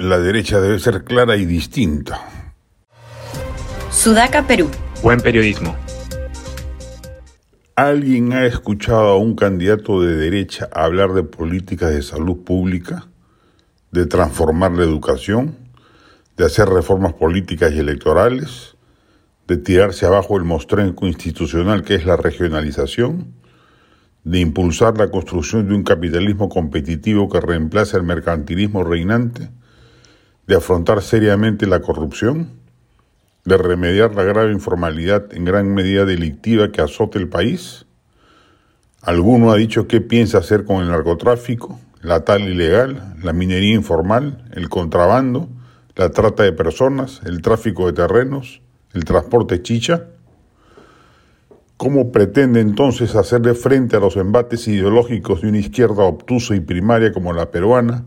La derecha debe ser clara y distinta. Sudaca, Perú. Buen periodismo. ¿Alguien ha escuchado a un candidato de derecha hablar de políticas de salud pública, de transformar la educación, de hacer reformas políticas y electorales, de tirarse abajo el mostrenco institucional que es la regionalización? de impulsar la construcción de un capitalismo competitivo que reemplace el mercantilismo reinante, de afrontar seriamente la corrupción, de remediar la grave informalidad en gran medida delictiva que azote el país? ¿Alguno ha dicho qué piensa hacer con el narcotráfico, la tal ilegal, la minería informal, el contrabando, la trata de personas, el tráfico de terrenos, el transporte chicha? ¿Cómo pretende entonces hacerle frente a los embates ideológicos de una izquierda obtusa y primaria como la peruana,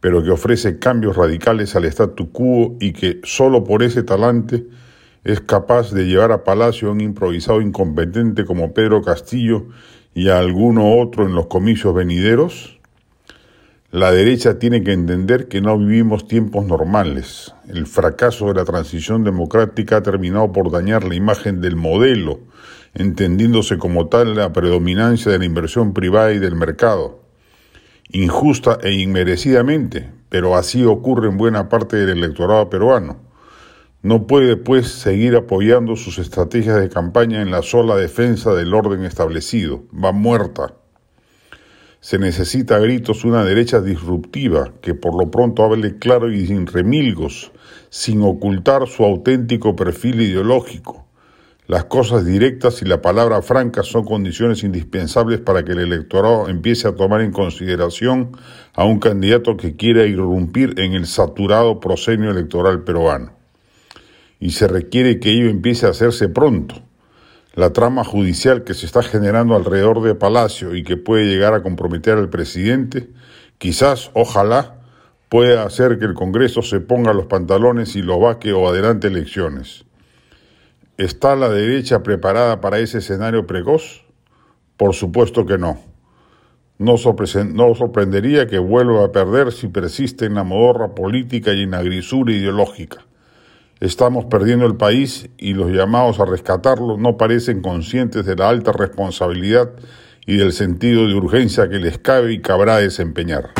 pero que ofrece cambios radicales al statu quo y que solo por ese talante es capaz de llevar a Palacio a un improvisado incompetente como Pedro Castillo y a alguno otro en los comicios venideros? La derecha tiene que entender que no vivimos tiempos normales. El fracaso de la transición democrática ha terminado por dañar la imagen del modelo entendiéndose como tal la predominancia de la inversión privada y del mercado. Injusta e inmerecidamente, pero así ocurre en buena parte del electorado peruano. No puede, pues, seguir apoyando sus estrategias de campaña en la sola defensa del orden establecido. Va muerta. Se necesita a gritos una derecha disruptiva que por lo pronto hable claro y sin remilgos, sin ocultar su auténtico perfil ideológico las cosas directas y la palabra franca son condiciones indispensables para que el electorado empiece a tomar en consideración a un candidato que quiera irrumpir en el saturado proscenio electoral peruano. Y se requiere que ello empiece a hacerse pronto. La trama judicial que se está generando alrededor de Palacio y que puede llegar a comprometer al presidente, quizás, ojalá, pueda hacer que el Congreso se ponga los pantalones y lo vaque o adelante elecciones. ¿Está la derecha preparada para ese escenario precoz? Por supuesto que no. No, sorprendería que vuelva a perder si persiste en la modorra política y en la grisura ideológica. Estamos perdiendo el país y los llamados a rescatarlo no parecen conscientes de la alta responsabilidad y del sentido de urgencia que les cabe y cabrá desempeñar.